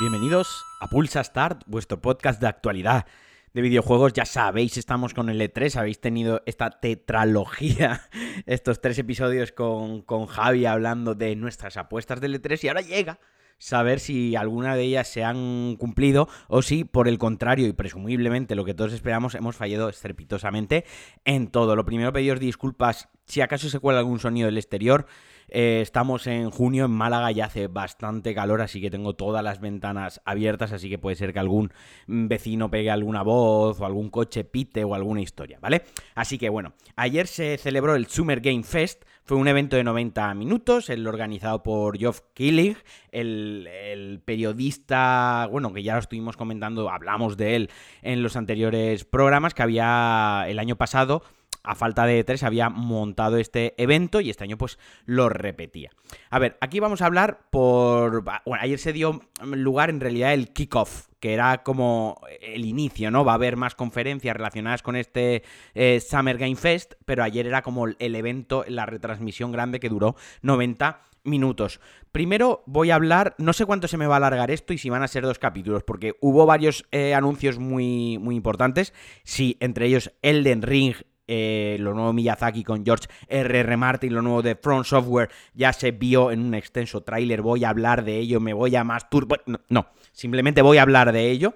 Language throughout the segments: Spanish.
Bienvenidos a Pulsa Start, vuestro podcast de actualidad de videojuegos. Ya sabéis, estamos con el E3, habéis tenido esta tetralogía, estos tres episodios con, con Javi hablando de nuestras apuestas del E3 y ahora llega saber si alguna de ellas se han cumplido o si, por el contrario, y presumiblemente lo que todos esperamos, hemos fallado estrepitosamente en todo. Lo primero, pediros disculpas si acaso se cuela algún sonido del exterior. Eh, estamos en junio en Málaga y hace bastante calor, así que tengo todas las ventanas abiertas, así que puede ser que algún vecino pegue alguna voz o algún coche pite o alguna historia, ¿vale? Así que bueno, ayer se celebró el Summer Game Fest, fue un evento de 90 minutos, el organizado por Geoff Killing, el, el, periodista, bueno, que ya lo estuvimos comentando, hablamos de él en los anteriores programas, que había el año pasado a falta de tres había montado este evento y este año pues lo repetía. A ver, aquí vamos a hablar por... Bueno, ayer se dio lugar en realidad el kickoff, que era como el inicio, ¿no? Va a haber más conferencias relacionadas con este eh, Summer Game Fest, pero ayer era como el evento, la retransmisión grande que duró 90 minutos. Primero voy a hablar, no sé cuánto se me va a alargar esto y si van a ser dos capítulos, porque hubo varios eh, anuncios muy, muy importantes. Sí, entre ellos Elden Ring eh, lo nuevo Miyazaki con George R.R. Martin, lo nuevo de Front Software, ya se vio en un extenso tráiler, voy a hablar de ello, me voy a más turbo... No, no, simplemente voy a hablar de ello.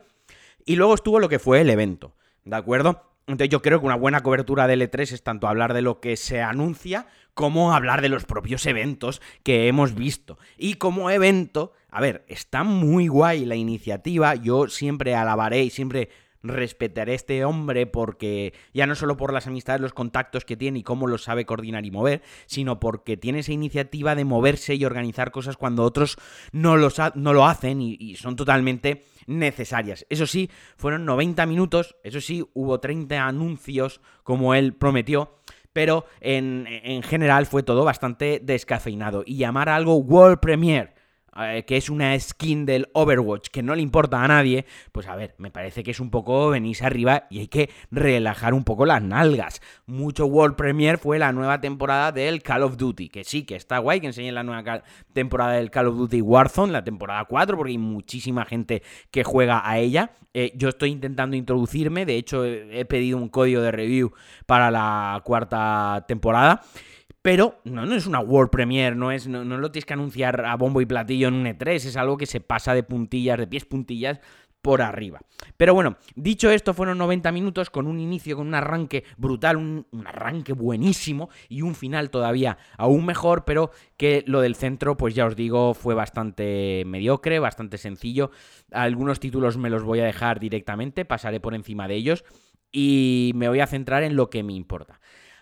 Y luego estuvo lo que fue el evento, ¿de acuerdo? Entonces yo creo que una buena cobertura de L3 es tanto hablar de lo que se anuncia como hablar de los propios eventos que hemos visto. Y como evento, a ver, está muy guay la iniciativa, yo siempre alabaré y siempre respetaré a este hombre porque ya no solo por las amistades, los contactos que tiene y cómo los sabe coordinar y mover, sino porque tiene esa iniciativa de moverse y organizar cosas cuando otros no, no lo hacen y, y son totalmente necesarias. Eso sí, fueron 90 minutos, eso sí, hubo 30 anuncios como él prometió pero en, en, general fue todo bastante descafeinado. Y llamar a algo World Premiere eh, que es una skin del Overwatch que no le importa a nadie, pues a ver, me parece que es un poco venirse arriba y hay que relajar un poco las nalgas. Mucho World Premiere fue la nueva temporada del Call of Duty, que sí, que está guay que enseñen la nueva temporada del Call of Duty Warzone, la temporada 4, porque hay muchísima gente que juega a ella. Eh, yo estoy intentando introducirme, de hecho he pedido un código de review para la cuarta temporada. Pero no, no es una World Premiere, no, es, no, lo tienes que anunciar a bombo y platillo en un E3, es algo que se pasa de puntillas, de pies puntillas por arriba. Pero bueno, dicho esto, fueron 90 minutos con un inicio, con un arranque brutal, un, arranque buenísimo y un final todavía aún mejor, pero que lo del centro, pues ya os digo, fue bastante mediocre, bastante sencillo. Algunos títulos me los voy a dejar directamente, pasaré por encima de ellos y me voy a centrar en lo que me importa.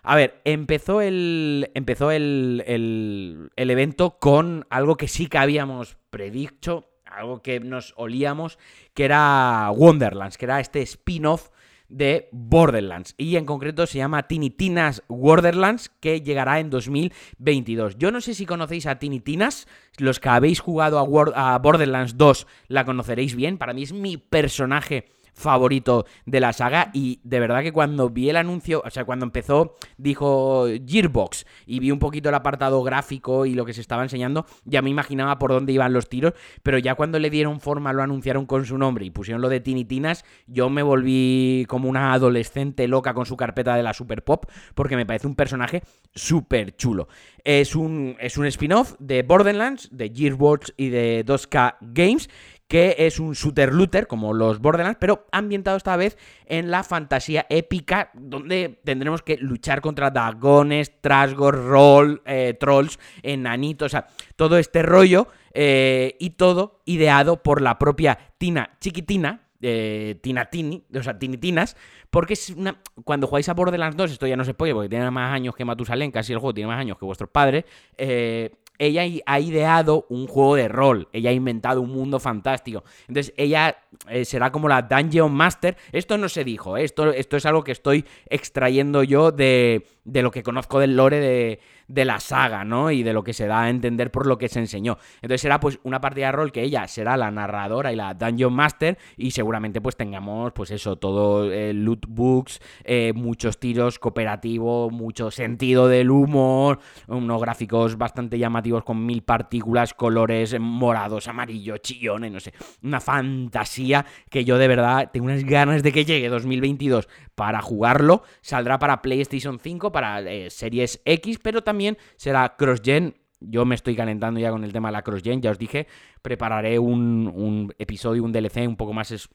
A ver, empezó el. Empezó el, el, el, evento con algo que sí que habíamos predicho, algo que nos olíamos, que era Wonderlands, que era este spin-off de Borderlands. Y en concreto se llama Tiny Tinas Wonderlands, que llegará en 2022. Yo no sé si conocéis a Tiny Tinas. Los que habéis jugado a, a Borderlands 2 la conoceréis bien. Para mí es mi personaje favorito de la saga y de verdad que cuando vi el anuncio, o sea, cuando empezó, dijo Gearbox y vi un poquito el apartado gráfico y lo que se estaba enseñando, ya me imaginaba por dónde iban los tiros, pero ya cuando le dieron forma, lo anunciaron con su nombre y pusieron lo de Tinitinas, yo me volví como una adolescente loca con su carpeta de la Super Pop porque me parece un personaje súper chulo. Es un, es un spin-off de Borderlands, de Gearbox y de 2K Games que es un shooter looter como los Borderlands, pero ambientado esta vez en la fantasía épica, donde tendremos que luchar contra dragones, trasgos, eh, trolls, enanitos, o sea, todo este rollo eh, y todo ideado por la propia Tina Chiquitina, eh, Tinatini, o sea, Tinitinas, porque es una. Cuando jugáis a Borderlands 2, esto ya no se puede, porque tiene más años que Matusalén, casi el juego tiene más años que vuestros padres. Eh, ella ha ideado un juego de rol, ella ha inventado un mundo fantástico. Entonces ella eh, será como la Dungeon Master. Esto no se dijo, ¿eh? esto, esto es algo que estoy extrayendo yo de, de lo que conozco del lore de, de la saga, ¿no? Y de lo que se da a entender por lo que se enseñó. Entonces será pues una partida de rol que ella será la narradora y la Dungeon Master y seguramente pues tengamos pues eso, todo eh, loot books, eh, muchos tiros cooperativo, mucho sentido del humor, unos gráficos bastante llamativos con mil partículas, colores morados, amarillos, chillones, no sé, una fantasía que yo de verdad tengo unas ganas de que llegue 2022 para jugarlo, saldrá para PlayStation 5, para eh, Series X, pero también será cross-gen. Yo me estoy calentando ya con el tema de la cross-gen, ya os dije, prepararé un, episodio, un DLC un poco más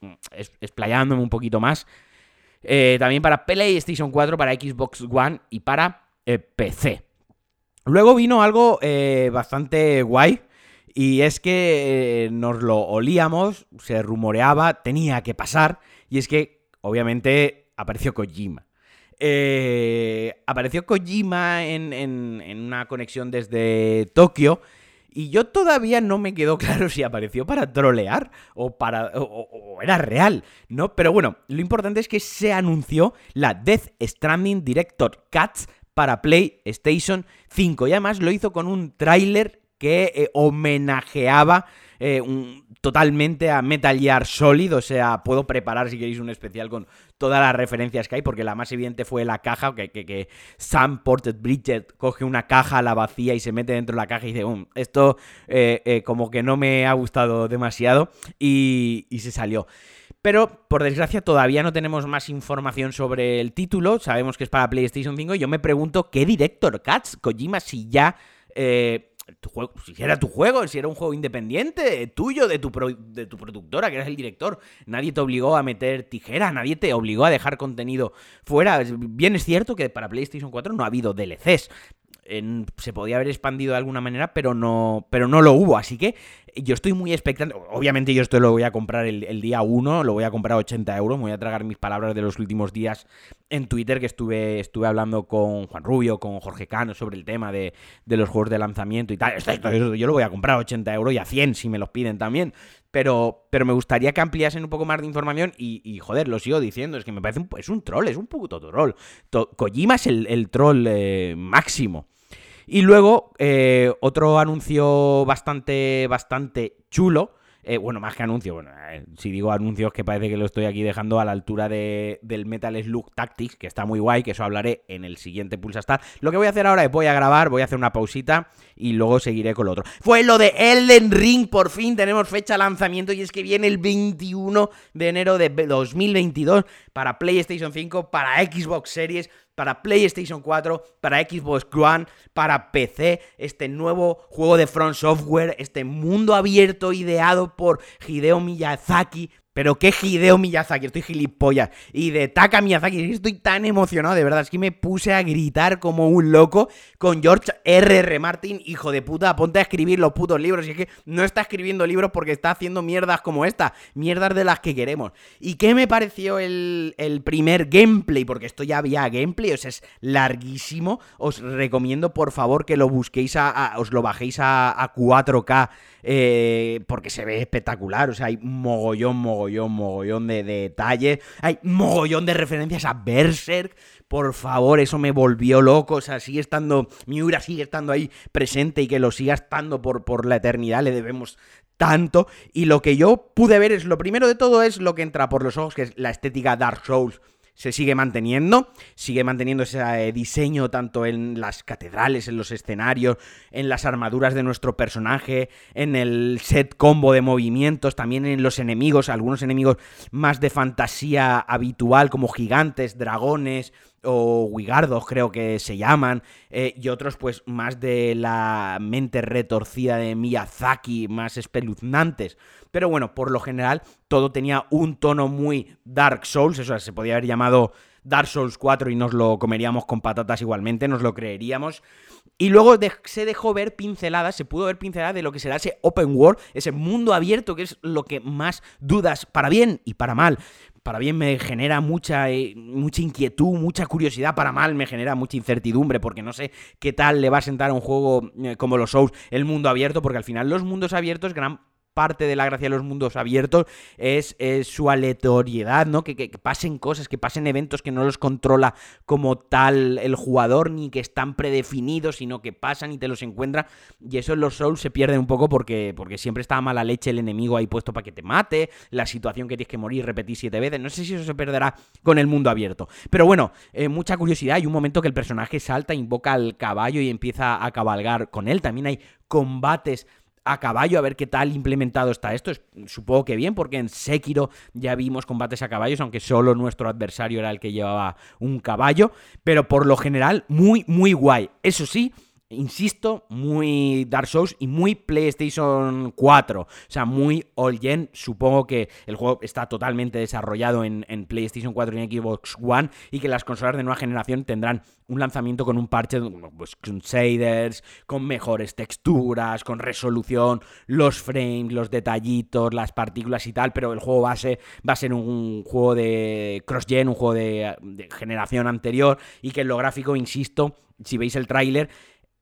explayándome un poquito más. Eh, también para PlayStation 4, para Xbox One y para eh, PC. Luego vino algo bastante guay. Y es que nos lo olíamos, se rumoreaba, tenía que pasar. Y es que, obviamente, apareció Kojima. Eh, apareció Kojima en, una conexión desde Tokio. Y yo todavía no me quedó claro si apareció para trolear o para. O, era real, ¿no? Pero bueno, lo importante es que se anunció la Death Stranding Director Cuts para PlayStation 5. Y además lo hizo con un tráiler que eh, homenajeaba eh, totalmente a Metal Gear Solid, o sea, puedo preparar si queréis un especial con todas las referencias que hay, porque la más evidente fue la caja, que, que, Sam Ported Bridget coge una caja a la vacía y se mete dentro de la caja y dice, um, esto eh, como que no me ha gustado demasiado y, y se salió. Pero, por desgracia, todavía no tenemos más información sobre el título. Sabemos que es para PlayStation 5. Y yo me pregunto, ¿qué director Cats? Kojima, si ya juego, si era tu juego, si era un juego independiente, tuyo, de tu, de tu productora, que eras el director, nadie te obligó a meter tijera, nadie te obligó a dejar contenido fuera. Bien es cierto que para PlayStation 4 no ha habido DLCs, se podía haber expandido de alguna manera, pero no, pero no lo hubo. Así que yo estoy muy expectante. Obviamente yo esto lo voy a comprar el, día 1, lo voy a comprar a 80 euros. Me voy a tragar mis palabras de los últimos días en Twitter, que estuve, estuve hablando con Juan Rubio, con Jorge Cano sobre el tema de, los juegos de lanzamiento y tal. Yo lo voy a comprar a 80 euros y a 100 si me los piden también. Pero, pero me gustaría que ampliasen un poco más de información y, joder, lo sigo diciendo, es que me parece un, es un troll, es un puto troll. Kojima es el, troll eh, máximo. Y luego, eh, otro anuncio bastante, bastante chulo. Eh, bueno, más que anuncio, bueno, eh, si digo anuncios que parece que lo estoy aquí dejando a la altura de, del Metal Slug Tactics, que está muy guay, que eso hablaré en el siguiente Pulsastar. Lo que voy a hacer ahora es voy a grabar, voy a hacer una pausita y luego seguiré con lo otro. Fue lo de Elden Ring, por fin tenemos fecha de lanzamiento y es que viene el 21 de enero de 2022 para PlayStation 5, para Xbox Series para PlayStation 4, para Xbox One, para PC, este nuevo juego de Front Software, este mundo abierto ideado por Hideo Miyazaki, pero qué Hideo Miyazaki, estoy gilipollas. Y de Taka Miyazaki, estoy tan emocionado, de verdad. Es que me puse a gritar como un loco con George R.R. Martin, hijo de puta. Ponte a escribir los putos libros. Y es que no está escribiendo libros porque está haciendo mierdas como esta. Mierdas de las que queremos. ¿Y qué me pareció el, primer gameplay? Porque esto ya había gameplay, o sea, es larguísimo. Os recomiendo, por favor, que lo busquéis a, os lo bajéis a, a 4K eh, porque se ve espectacular, o sea, hay mogollón, mogollón, mogollón de, detalles, hay mogollón de referencias a Berserk, por favor, eso me volvió loco, o sea, sigue estando, Miura sigue estando ahí presente y que lo siga estando por, por la eternidad, le debemos tanto, y lo que yo pude ver es, lo primero de todo es lo que entra por los ojos, que es la estética Dark Souls, se sigue manteniendo, sigue manteniendo ese eh, diseño tanto en las catedrales, en los escenarios, en las armaduras de nuestro personaje, en el set combo de movimientos, también en los enemigos, algunos enemigos más de fantasía habitual como gigantes, dragones, o Wigardos creo que se llaman, eh, y otros pues más de la mente retorcida de Miyazaki, más espeluznantes. Pero bueno, por lo general todo tenía un tono muy Dark Souls, eso se podía haber llamado Dark Souls 4 y nos lo comeríamos con patatas igualmente, nos lo creeríamos. Y luego se dejó ver pinceladas, se pudo ver pinceladas de lo que será ese open world, ese mundo abierto, que es lo que más dudas, para bien y para mal, para bien me genera mucha, eh, mucha inquietud, mucha curiosidad, para mal me genera mucha incertidumbre, porque no sé qué tal le va a sentar a un juego eh, como los Souls el mundo abierto, porque al final los mundos abiertos, gran parte de la gracia de los mundos abiertos es, su aleatoriedad, ¿no? Que, que, pasen cosas, que pasen eventos que no los controla como tal el jugador, ni que están predefinidos, sino que pasan y te los encuentra. Y eso en los Souls se pierde un poco porque, porque siempre está mala leche el enemigo ahí puesto para que te mate, la situación que tienes que morir, repetir siete veces. No sé si eso se perderá con el mundo abierto. Pero bueno, eh, mucha curiosidad. Hay un momento que el personaje salta, invoca al caballo y empieza a cabalgar con él. También hay combates a caballo, a ver qué tal implementado está esto. Supongo que bien, porque en Sekiro ya vimos combates a caballos, aunque solo nuestro adversario era el que llevaba un caballo. Pero por lo general, muy, muy guay. Eso sí, insisto, muy Dark Souls y muy PlayStation 4. O sea, muy all gen. Supongo que el juego está totalmente desarrollado en, PlayStation 4 y en Xbox One y que las consolas de nueva generación tendrán un lanzamiento con un parche pues, con shaders, con mejores texturas, con resolución, los frames, los detallitos, las partículas y tal, pero el juego base va a ser un juego de cross-gen, un juego de, de generación anterior y que en lo gráfico, insisto, si veis el tráiler,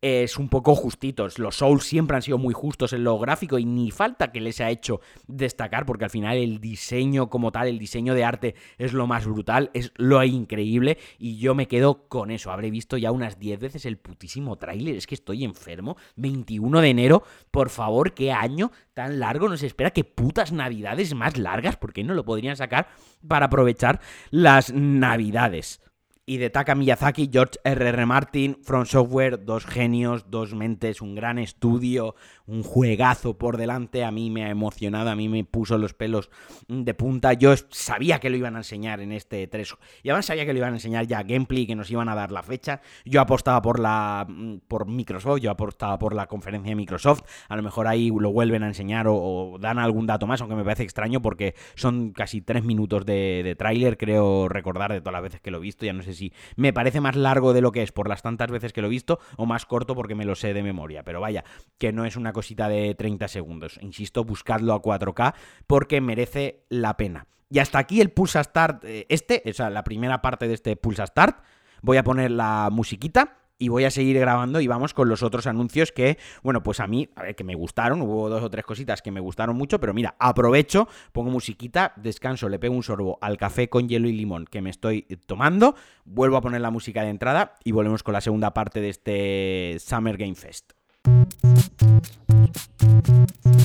es un poco justitos. Los Souls siempre han sido muy justos en lo gráfico y ni falta que les ha hecho destacar porque al final el diseño como tal, el diseño de arte es lo más brutal, es lo increíble y yo me quedo con eso. Habré visto ya unas 10 veces el putísimo tráiler, es que estoy enfermo. 21 de enero, por favor, qué año tan largo nos espera, qué putas navidades más largas, porque no lo podrían sacar para aprovechar las navidades y de Taka Miyazaki, George R.R. Martin, From Software, dos genios, dos mentes, un gran estudio, un juegazo por delante. A mí me ha emocionado, a mí me puso los pelos de punta. Yo sabía que lo iban a enseñar en este 3. Y además sabía que lo iban a enseñar ya gameplay, que nos iban a dar la fecha. Yo apostaba por la por Microsoft, yo apostaba por la conferencia de Microsoft. A lo mejor ahí lo vuelven a enseñar o, dan algún dato más, aunque me parece extraño porque son casi tres minutos de, de tráiler, creo recordar de todas las veces que lo he visto. Ya no sé si me parece más largo de lo que es por las tantas veces que lo he visto o más corto porque me lo sé de memoria. Pero vaya, que no es una cosita de 30 segundos. Insisto, buscadlo a 4K porque merece la pena. Y hasta aquí el Pulsa Start, eh, este, o sea, la primera parte de este Pulsa Start. Voy a poner la musiquita y voy a seguir grabando y vamos con los otros anuncios que, bueno, pues a mí, a ver, que me gustaron, hubo dos o tres cositas que me gustaron mucho, pero mira, aprovecho, pongo musiquita, descanso, le pego un sorbo al café con hielo y limón que me estoy tomando, vuelvo a poner la música de entrada y volvemos con la segunda parte de este Summer Game Fest. Thank you.